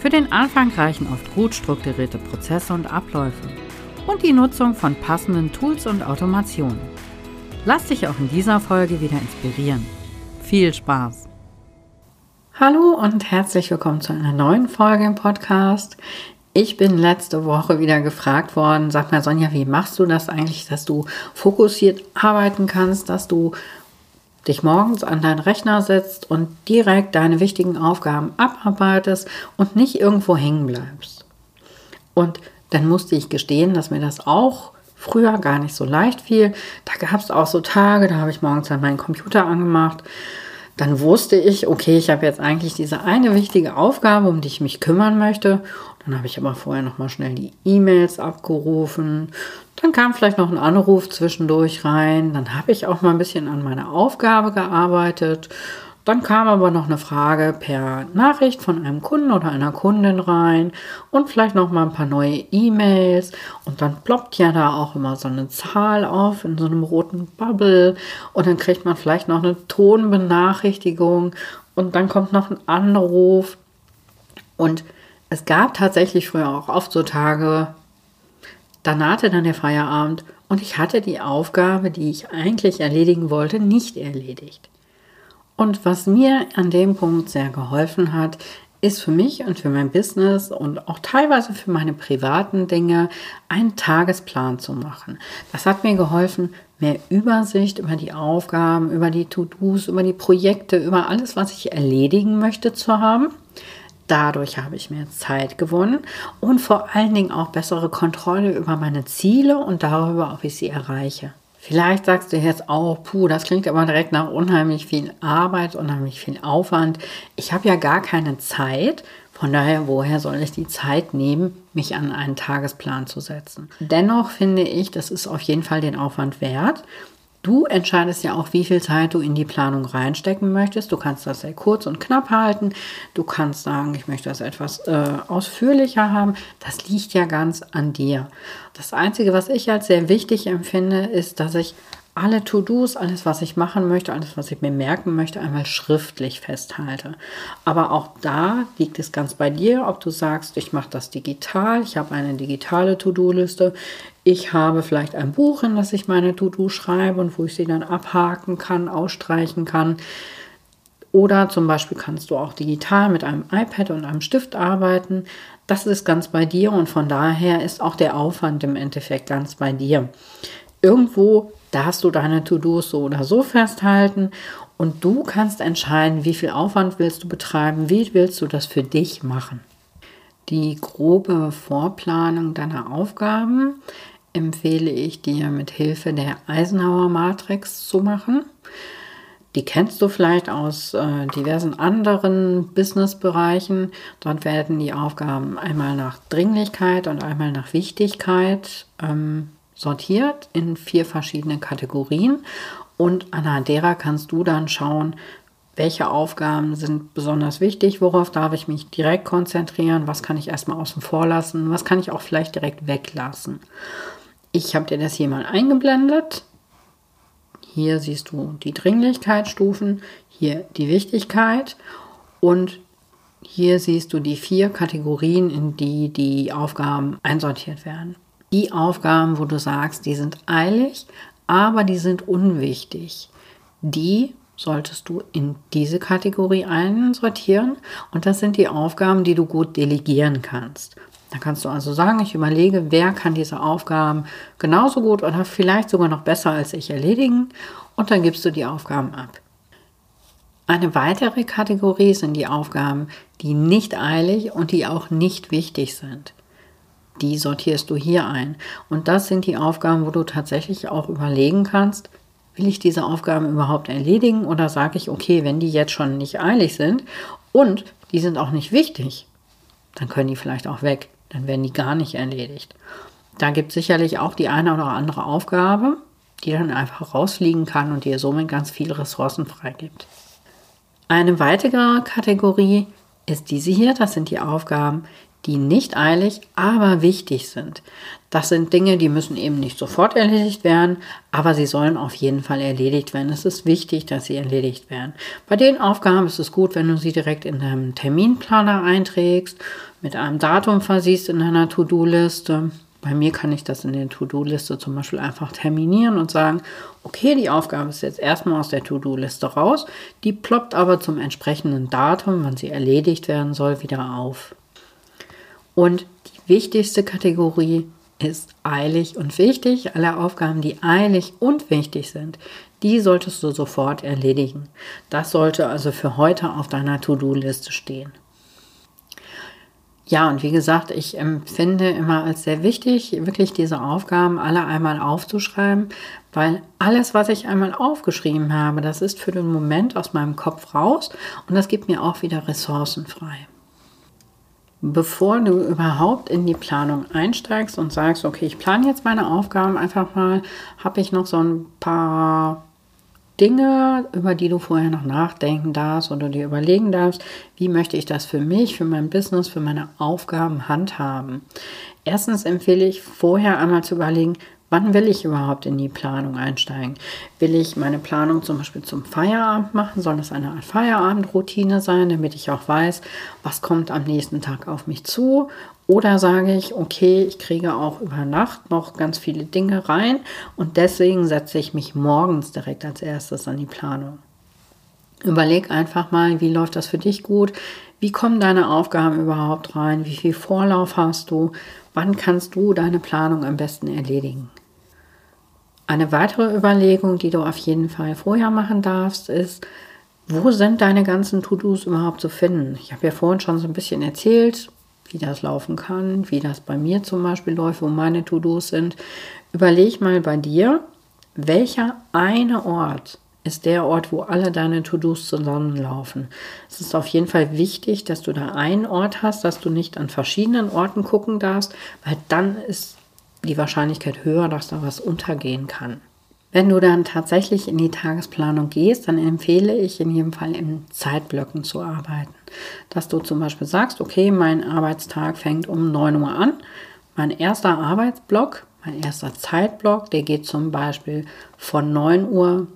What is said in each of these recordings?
Für den Anfang reichen oft gut strukturierte Prozesse und Abläufe und die Nutzung von passenden Tools und Automationen. Lass dich auch in dieser Folge wieder inspirieren. Viel Spaß! Hallo und herzlich willkommen zu einer neuen Folge im Podcast. Ich bin letzte Woche wieder gefragt worden, sag mal Sonja, wie machst du das eigentlich, dass du fokussiert arbeiten kannst, dass du dich morgens an deinen Rechner setzt und direkt deine wichtigen Aufgaben abarbeitest und nicht irgendwo hängen bleibst. Und dann musste ich gestehen, dass mir das auch früher gar nicht so leicht fiel. Da gab es auch so Tage, da habe ich morgens dann meinen Computer angemacht dann wusste ich, okay, ich habe jetzt eigentlich diese eine wichtige Aufgabe, um die ich mich kümmern möchte. Dann habe ich aber vorher noch mal schnell die E-Mails abgerufen. Dann kam vielleicht noch ein Anruf zwischendurch rein. Dann habe ich auch mal ein bisschen an meiner Aufgabe gearbeitet. Dann kam aber noch eine Frage per Nachricht von einem Kunden oder einer Kundin rein und vielleicht noch mal ein paar neue E-Mails. Und dann ploppt ja da auch immer so eine Zahl auf in so einem roten Bubble. Und dann kriegt man vielleicht noch eine Tonbenachrichtigung. Und dann kommt noch ein Anruf. Und es gab tatsächlich früher auch oft so Tage, da nahte dann der Feierabend. Und ich hatte die Aufgabe, die ich eigentlich erledigen wollte, nicht erledigt. Und was mir an dem Punkt sehr geholfen hat, ist für mich und für mein Business und auch teilweise für meine privaten Dinge einen Tagesplan zu machen. Das hat mir geholfen, mehr Übersicht über die Aufgaben, über die To-Dos, über die Projekte, über alles, was ich erledigen möchte zu haben. Dadurch habe ich mehr Zeit gewonnen und vor allen Dingen auch bessere Kontrolle über meine Ziele und darüber, ob ich sie erreiche. Vielleicht sagst du jetzt auch, puh, das klingt aber direkt nach unheimlich viel Arbeit, unheimlich viel Aufwand. Ich habe ja gar keine Zeit. Von daher, woher soll ich die Zeit nehmen, mich an einen Tagesplan zu setzen? Dennoch finde ich, das ist auf jeden Fall den Aufwand wert. Du entscheidest ja auch, wie viel Zeit du in die Planung reinstecken möchtest. Du kannst das sehr kurz und knapp halten. Du kannst sagen, ich möchte das etwas äh, ausführlicher haben. Das liegt ja ganz an dir. Das Einzige, was ich als sehr wichtig empfinde, ist, dass ich alle To-Dos, alles, was ich machen möchte, alles, was ich mir merken möchte, einmal schriftlich festhalte. Aber auch da liegt es ganz bei dir, ob du sagst, ich mache das digital, ich habe eine digitale To-Do-Liste, ich habe vielleicht ein Buch, in das ich meine To-Do schreibe und wo ich sie dann abhaken kann, ausstreichen kann. Oder zum Beispiel kannst du auch digital mit einem iPad und einem Stift arbeiten. Das ist ganz bei dir und von daher ist auch der Aufwand im Endeffekt ganz bei dir. Irgendwo darfst du deine To-Dos so oder so festhalten und du kannst entscheiden, wie viel Aufwand willst du betreiben, wie willst du das für dich machen. Die grobe Vorplanung deiner Aufgaben empfehle ich dir mit Hilfe der Eisenhower Matrix zu machen. Die kennst du vielleicht aus äh, diversen anderen Businessbereichen. Dort werden die Aufgaben einmal nach Dringlichkeit und einmal nach Wichtigkeit ähm, sortiert in vier verschiedene Kategorien. Und anhand derer kannst du dann schauen, welche Aufgaben sind besonders wichtig, worauf darf ich mich direkt konzentrieren, was kann ich erstmal außen vor lassen, was kann ich auch vielleicht direkt weglassen. Ich habe dir das hier mal eingeblendet. Hier siehst du die Dringlichkeitsstufen, hier die Wichtigkeit und hier siehst du die vier Kategorien, in die die Aufgaben einsortiert werden. Die Aufgaben, wo du sagst, die sind eilig, aber die sind unwichtig, die solltest du in diese Kategorie einsortieren und das sind die Aufgaben, die du gut delegieren kannst. Da kannst du also sagen, ich überlege, wer kann diese Aufgaben genauso gut oder vielleicht sogar noch besser als ich erledigen und dann gibst du die Aufgaben ab. Eine weitere Kategorie sind die Aufgaben, die nicht eilig und die auch nicht wichtig sind. Die sortierst du hier ein. Und das sind die Aufgaben, wo du tatsächlich auch überlegen kannst, will ich diese Aufgaben überhaupt erledigen oder sage ich, okay, wenn die jetzt schon nicht eilig sind und die sind auch nicht wichtig, dann können die vielleicht auch weg. Dann werden die gar nicht erledigt. Da gibt es sicherlich auch die eine oder andere Aufgabe, die dann einfach rausfliegen kann und dir somit ganz viele Ressourcen freigibt. Eine weitere Kategorie ist diese hier. Das sind die Aufgaben, die nicht eilig, aber wichtig sind. Das sind Dinge, die müssen eben nicht sofort erledigt werden, aber sie sollen auf jeden Fall erledigt werden. Es ist wichtig, dass sie erledigt werden. Bei den Aufgaben ist es gut, wenn du sie direkt in deinem Terminplaner einträgst, mit einem Datum versiehst in deiner To-Do-Liste. Bei mir kann ich das in der To-Do-Liste zum Beispiel einfach terminieren und sagen, okay, die Aufgabe ist jetzt erstmal aus der To-Do-Liste raus, die ploppt aber zum entsprechenden Datum, wann sie erledigt werden soll, wieder auf. Und die wichtigste Kategorie ist eilig und wichtig. Alle Aufgaben, die eilig und wichtig sind, die solltest du sofort erledigen. Das sollte also für heute auf deiner To-Do-Liste stehen. Ja, und wie gesagt, ich empfinde immer als sehr wichtig, wirklich diese Aufgaben alle einmal aufzuschreiben, weil alles, was ich einmal aufgeschrieben habe, das ist für den Moment aus meinem Kopf raus und das gibt mir auch wieder Ressourcen frei. Bevor du überhaupt in die Planung einsteigst und sagst, okay, ich plane jetzt meine Aufgaben einfach mal, habe ich noch so ein paar Dinge, über die du vorher noch nachdenken darfst oder dir überlegen darfst, wie möchte ich das für mich, für mein Business, für meine Aufgaben handhaben. Erstens empfehle ich vorher einmal zu überlegen, Wann will ich überhaupt in die Planung einsteigen? Will ich meine Planung zum Beispiel zum Feierabend machen? Soll das eine Art Feierabendroutine sein, damit ich auch weiß, was kommt am nächsten Tag auf mich zu? Oder sage ich, okay, ich kriege auch über Nacht noch ganz viele Dinge rein und deswegen setze ich mich morgens direkt als erstes an die Planung. Überleg einfach mal, wie läuft das für dich gut? Wie kommen deine Aufgaben überhaupt rein? Wie viel Vorlauf hast du? Wann kannst du deine Planung am besten erledigen? Eine weitere Überlegung, die du auf jeden Fall vorher machen darfst, ist, wo sind deine ganzen To-Dos überhaupt zu finden? Ich habe ja vorhin schon so ein bisschen erzählt, wie das laufen kann, wie das bei mir zum Beispiel läuft, wo meine To-Dos sind. Überleg mal bei dir, welcher eine Ort ist der Ort, wo alle deine To-Dos zusammenlaufen. Es ist auf jeden Fall wichtig, dass du da einen Ort hast, dass du nicht an verschiedenen Orten gucken darfst, weil dann ist die Wahrscheinlichkeit höher, dass da was untergehen kann. Wenn du dann tatsächlich in die Tagesplanung gehst, dann empfehle ich in jedem Fall in Zeitblöcken zu arbeiten. Dass du zum Beispiel sagst, okay, mein Arbeitstag fängt um 9 Uhr an. Mein erster Arbeitsblock, mein erster Zeitblock, der geht zum Beispiel von 9 Uhr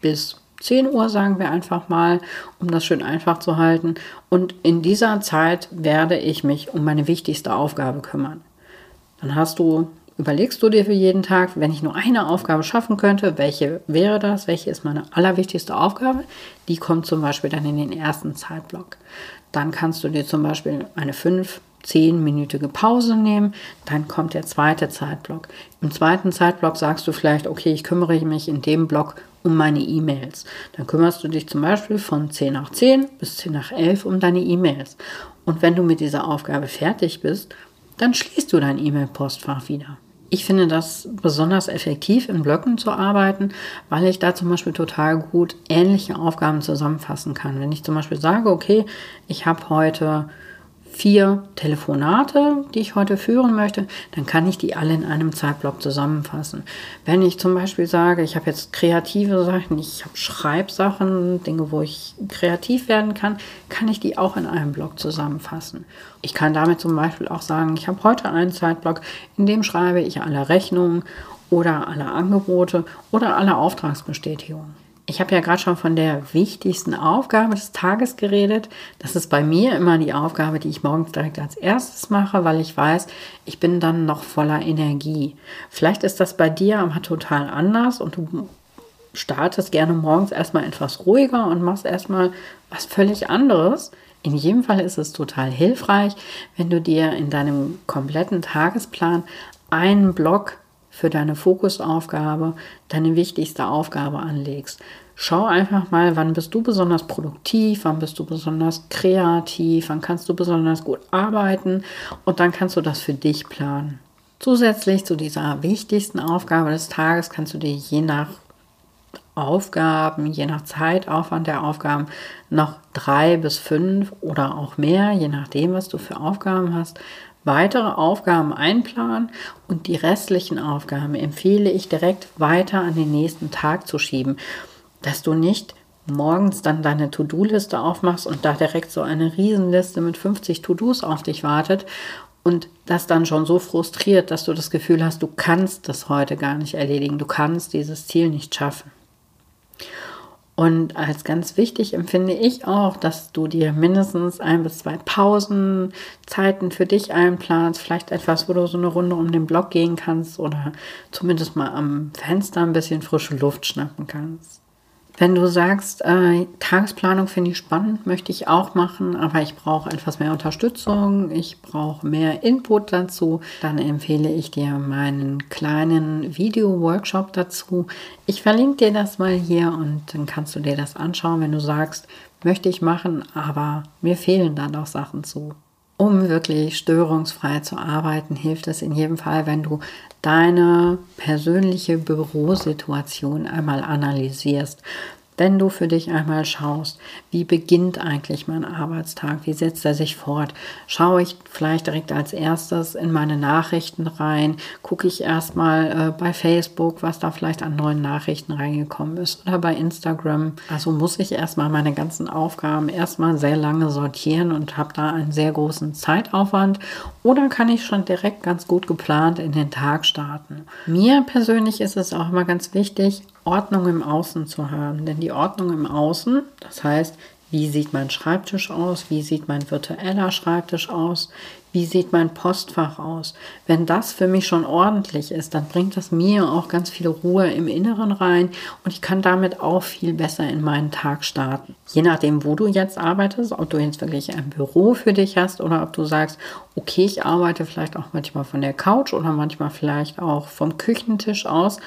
bis 10 Uhr, sagen wir einfach mal, um das schön einfach zu halten. Und in dieser Zeit werde ich mich um meine wichtigste Aufgabe kümmern. Dann hast du überlegst du dir für jeden Tag, wenn ich nur eine Aufgabe schaffen könnte, welche wäre das? Welche ist meine allerwichtigste Aufgabe? Die kommt zum Beispiel dann in den ersten Zeitblock. Dann kannst du dir zum Beispiel eine 5, 10-minütige Pause nehmen. Dann kommt der zweite Zeitblock. Im zweiten Zeitblock sagst du vielleicht, okay, ich kümmere mich in dem Block um meine E-Mails. Dann kümmerst du dich zum Beispiel von 10 nach 10 bis 10 nach 11 um deine E-Mails. Und wenn du mit dieser Aufgabe fertig bist, dann schließt du dein E-Mail-Postfach wieder. Ich finde das besonders effektiv, in Blöcken zu arbeiten, weil ich da zum Beispiel total gut ähnliche Aufgaben zusammenfassen kann. Wenn ich zum Beispiel sage, okay, ich habe heute vier Telefonate, die ich heute führen möchte, dann kann ich die alle in einem Zeitblock zusammenfassen. Wenn ich zum Beispiel sage, ich habe jetzt kreative Sachen, ich habe Schreibsachen, Dinge, wo ich kreativ werden kann, kann ich die auch in einem Block zusammenfassen. Ich kann damit zum Beispiel auch sagen, ich habe heute einen Zeitblock, in dem schreibe ich alle Rechnungen oder alle Angebote oder alle Auftragsbestätigungen. Ich habe ja gerade schon von der wichtigsten Aufgabe des Tages geredet. Das ist bei mir immer die Aufgabe, die ich morgens direkt als erstes mache, weil ich weiß, ich bin dann noch voller Energie. Vielleicht ist das bei dir aber total anders und du startest gerne morgens erstmal etwas ruhiger und machst erstmal was völlig anderes. In jedem Fall ist es total hilfreich, wenn du dir in deinem kompletten Tagesplan einen Block für deine Fokusaufgabe, deine wichtigste Aufgabe anlegst. Schau einfach mal, wann bist du besonders produktiv, wann bist du besonders kreativ, wann kannst du besonders gut arbeiten und dann kannst du das für dich planen. Zusätzlich zu dieser wichtigsten Aufgabe des Tages kannst du dir je nach Aufgaben, je nach Zeitaufwand der Aufgaben, noch drei bis fünf oder auch mehr, je nachdem, was du für Aufgaben hast, weitere Aufgaben einplanen und die restlichen Aufgaben empfehle ich direkt weiter an den nächsten Tag zu schieben, dass du nicht morgens dann deine To-Do-Liste aufmachst und da direkt so eine Riesenliste mit 50 To-Dos auf dich wartet und das dann schon so frustriert, dass du das Gefühl hast, du kannst das heute gar nicht erledigen, du kannst dieses Ziel nicht schaffen. Und als ganz wichtig empfinde ich auch, dass du dir mindestens ein bis zwei Pausenzeiten für dich einplanst. Vielleicht etwas, wo du so eine Runde um den Block gehen kannst oder zumindest mal am Fenster ein bisschen frische Luft schnappen kannst. Wenn du sagst, äh, Tagesplanung finde ich spannend, möchte ich auch machen, aber ich brauche etwas mehr Unterstützung, ich brauche mehr Input dazu, dann empfehle ich dir meinen kleinen Video-Workshop dazu. Ich verlinke dir das mal hier und dann kannst du dir das anschauen, wenn du sagst, möchte ich machen, aber mir fehlen da noch Sachen zu. Um wirklich störungsfrei zu arbeiten, hilft es in jedem Fall, wenn du deine persönliche Bürosituation einmal analysierst. Wenn du für dich einmal schaust, wie beginnt eigentlich mein Arbeitstag, wie setzt er sich fort, schaue ich vielleicht direkt als erstes in meine Nachrichten rein, gucke ich erstmal äh, bei Facebook, was da vielleicht an neuen Nachrichten reingekommen ist? Oder bei Instagram. Also muss ich erstmal meine ganzen Aufgaben erstmal sehr lange sortieren und habe da einen sehr großen Zeitaufwand? Oder kann ich schon direkt ganz gut geplant in den Tag starten. Mir persönlich ist es auch immer ganz wichtig, Ordnung im Außen zu haben. Denn die Ordnung im Außen, das heißt, wie sieht mein Schreibtisch aus? Wie sieht mein virtueller Schreibtisch aus? Wie sieht mein Postfach aus? Wenn das für mich schon ordentlich ist, dann bringt das mir auch ganz viel Ruhe im Inneren rein und ich kann damit auch viel besser in meinen Tag starten. Je nachdem, wo du jetzt arbeitest, ob du jetzt wirklich ein Büro für dich hast oder ob du sagst, okay, ich arbeite vielleicht auch manchmal von der Couch oder manchmal vielleicht auch vom Küchentisch aus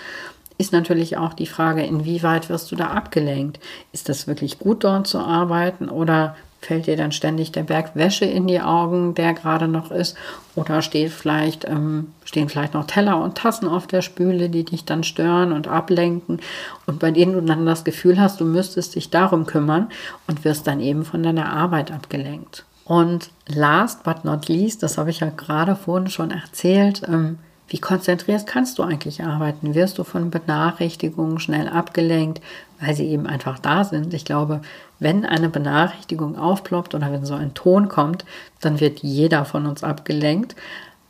ist natürlich auch die Frage, inwieweit wirst du da abgelenkt? Ist das wirklich gut dort zu arbeiten oder fällt dir dann ständig der Berg Wäsche in die Augen, der gerade noch ist? Oder steht vielleicht, ähm, stehen vielleicht noch Teller und Tassen auf der Spüle, die dich dann stören und ablenken und bei denen du dann das Gefühl hast, du müsstest dich darum kümmern und wirst dann eben von deiner Arbeit abgelenkt. Und last but not least, das habe ich ja gerade vorhin schon erzählt, ähm, wie konzentriert kannst du eigentlich arbeiten? Wirst du von Benachrichtigungen schnell abgelenkt, weil sie eben einfach da sind? Ich glaube, wenn eine Benachrichtigung aufploppt oder wenn so ein Ton kommt, dann wird jeder von uns abgelenkt.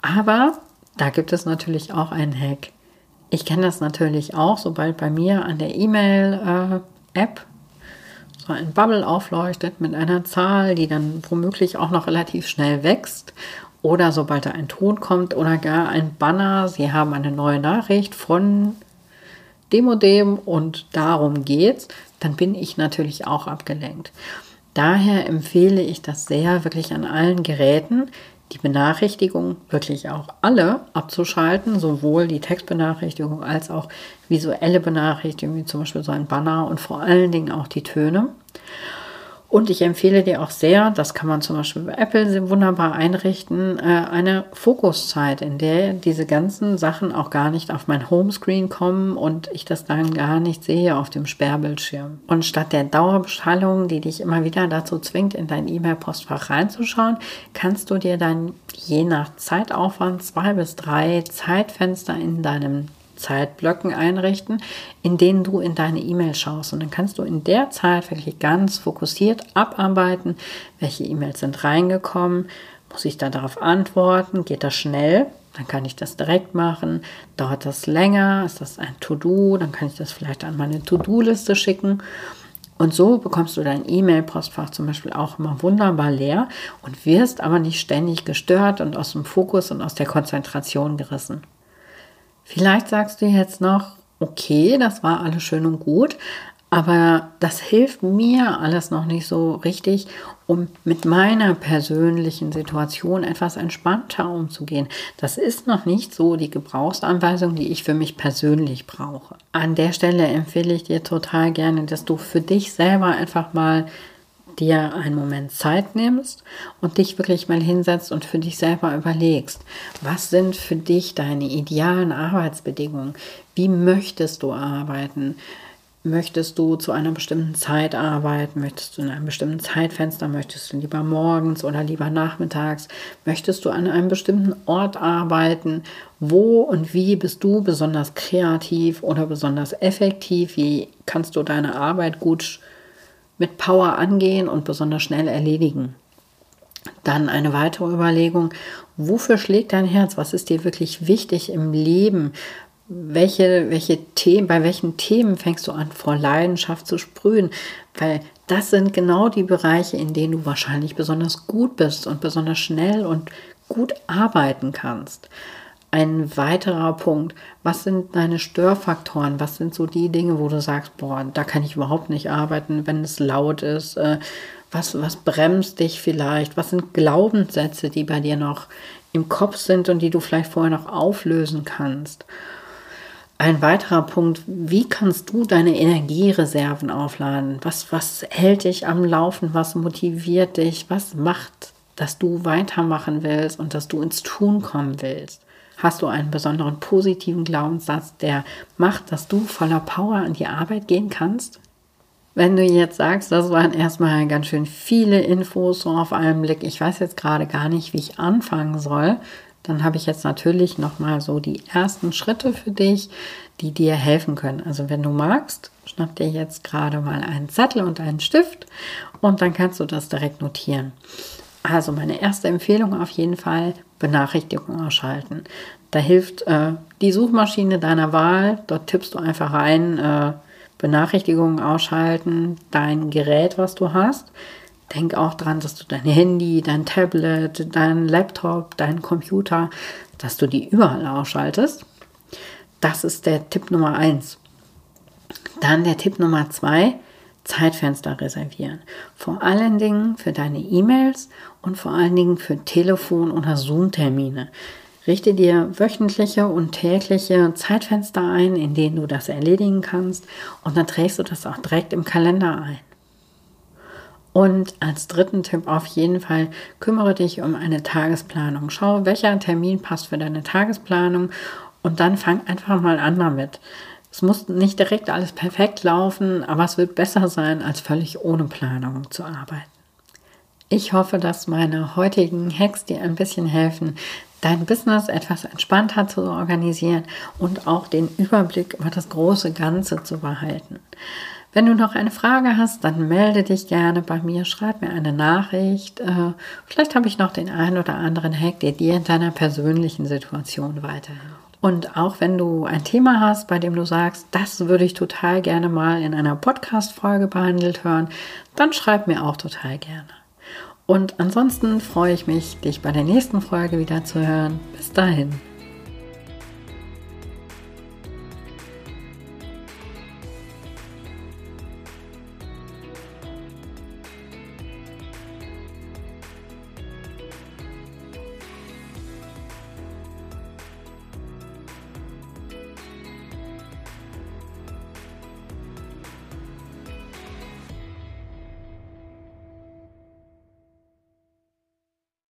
Aber da gibt es natürlich auch einen Hack. Ich kenne das natürlich auch, sobald bei mir an der E-Mail-App so ein Bubble aufleuchtet mit einer Zahl, die dann womöglich auch noch relativ schnell wächst oder sobald da ein Ton kommt oder gar ein Banner, Sie haben eine neue Nachricht von dem und dem und darum geht's, dann bin ich natürlich auch abgelenkt. Daher empfehle ich das sehr, wirklich an allen Geräten die Benachrichtigung wirklich auch alle abzuschalten, sowohl die Textbenachrichtigung als auch visuelle Benachrichtigung, wie zum Beispiel so ein Banner und vor allen Dingen auch die Töne. Und ich empfehle dir auch sehr, das kann man zum Beispiel bei Apple wunderbar einrichten, äh, eine Fokuszeit, in der diese ganzen Sachen auch gar nicht auf mein Homescreen kommen und ich das dann gar nicht sehe auf dem Sperrbildschirm. Und statt der Dauerbeschallung, die dich immer wieder dazu zwingt, in dein E-Mail-Postfach reinzuschauen, kannst du dir dann je nach Zeitaufwand zwei bis drei Zeitfenster in deinem Zeitblöcken einrichten, in denen du in deine E-Mail schaust. Und dann kannst du in der Zeit wirklich ganz fokussiert abarbeiten, welche E-Mails sind reingekommen, muss ich da darauf antworten, geht das schnell, dann kann ich das direkt machen. Dauert das länger, ist das ein To-Do, dann kann ich das vielleicht an meine To-Do-Liste schicken. Und so bekommst du dein E-Mail-Postfach zum Beispiel auch immer wunderbar leer und wirst aber nicht ständig gestört und aus dem Fokus und aus der Konzentration gerissen. Vielleicht sagst du jetzt noch, okay, das war alles schön und gut, aber das hilft mir alles noch nicht so richtig, um mit meiner persönlichen Situation etwas entspannter umzugehen. Das ist noch nicht so die Gebrauchsanweisung, die ich für mich persönlich brauche. An der Stelle empfehle ich dir total gerne, dass du für dich selber einfach mal dir einen Moment Zeit nimmst und dich wirklich mal hinsetzt und für dich selber überlegst, was sind für dich deine idealen Arbeitsbedingungen? Wie möchtest du arbeiten? Möchtest du zu einer bestimmten Zeit arbeiten? Möchtest du in einem bestimmten Zeitfenster? Möchtest du lieber morgens oder lieber nachmittags? Möchtest du an einem bestimmten Ort arbeiten? Wo und wie bist du besonders kreativ oder besonders effektiv? Wie kannst du deine Arbeit gut mit Power angehen und besonders schnell erledigen? Dann eine weitere Überlegung, wofür schlägt dein Herz? Was ist dir wirklich wichtig im Leben? welche, welche Themen, bei welchen Themen fängst du an, vor Leidenschaft zu sprühen? Weil das sind genau die Bereiche, in denen du wahrscheinlich besonders gut bist und besonders schnell und gut arbeiten kannst. Ein weiterer Punkt, was sind deine Störfaktoren? Was sind so die Dinge, wo du sagst, boah, da kann ich überhaupt nicht arbeiten, wenn es laut ist? Äh, was, was bremst dich vielleicht? Was sind Glaubenssätze, die bei dir noch im Kopf sind und die du vielleicht vorher noch auflösen kannst? Ein weiterer Punkt, wie kannst du deine Energiereserven aufladen? Was, was hält dich am Laufen? Was motiviert dich? Was macht, dass du weitermachen willst und dass du ins Tun kommen willst? Hast du einen besonderen positiven Glaubenssatz, der macht, dass du voller Power an die Arbeit gehen kannst? Wenn du jetzt sagst, das waren erstmal ganz schön viele Infos so auf einen Blick, ich weiß jetzt gerade gar nicht, wie ich anfangen soll, dann habe ich jetzt natürlich noch mal so die ersten Schritte für dich, die dir helfen können. Also wenn du magst, schnapp dir jetzt gerade mal einen Zettel und einen Stift und dann kannst du das direkt notieren. Also meine erste Empfehlung auf jeden Fall Benachrichtigungen ausschalten. Da hilft äh, die Suchmaschine deiner Wahl. Dort tippst du einfach rein äh, Benachrichtigungen ausschalten, dein Gerät, was du hast. Denk auch dran, dass du dein Handy, dein Tablet, dein Laptop, dein Computer, dass du die überall ausschaltest. Das ist der Tipp Nummer eins. Dann der Tipp Nummer zwei, Zeitfenster reservieren. Vor allen Dingen für deine E-Mails und vor allen Dingen für Telefon- oder Zoom-Termine. Richte dir wöchentliche und tägliche Zeitfenster ein, in denen du das erledigen kannst und dann trägst du das auch direkt im Kalender ein. Und als dritten Tipp auf jeden Fall kümmere dich um eine Tagesplanung. Schau, welcher Termin passt für deine Tagesplanung und dann fang einfach mal an damit. Es muss nicht direkt alles perfekt laufen, aber es wird besser sein, als völlig ohne Planung zu arbeiten. Ich hoffe, dass meine heutigen Hacks dir ein bisschen helfen, dein Business etwas entspannter zu organisieren und auch den Überblick über das große Ganze zu behalten. Wenn du noch eine Frage hast, dann melde dich gerne bei mir, schreib mir eine Nachricht. Äh, vielleicht habe ich noch den einen oder anderen Hack, der dir in deiner persönlichen Situation weiterhilft. Und auch wenn du ein Thema hast, bei dem du sagst, das würde ich total gerne mal in einer Podcast-Folge behandelt hören, dann schreib mir auch total gerne. Und ansonsten freue ich mich, dich bei der nächsten Folge wieder zu hören. Bis dahin.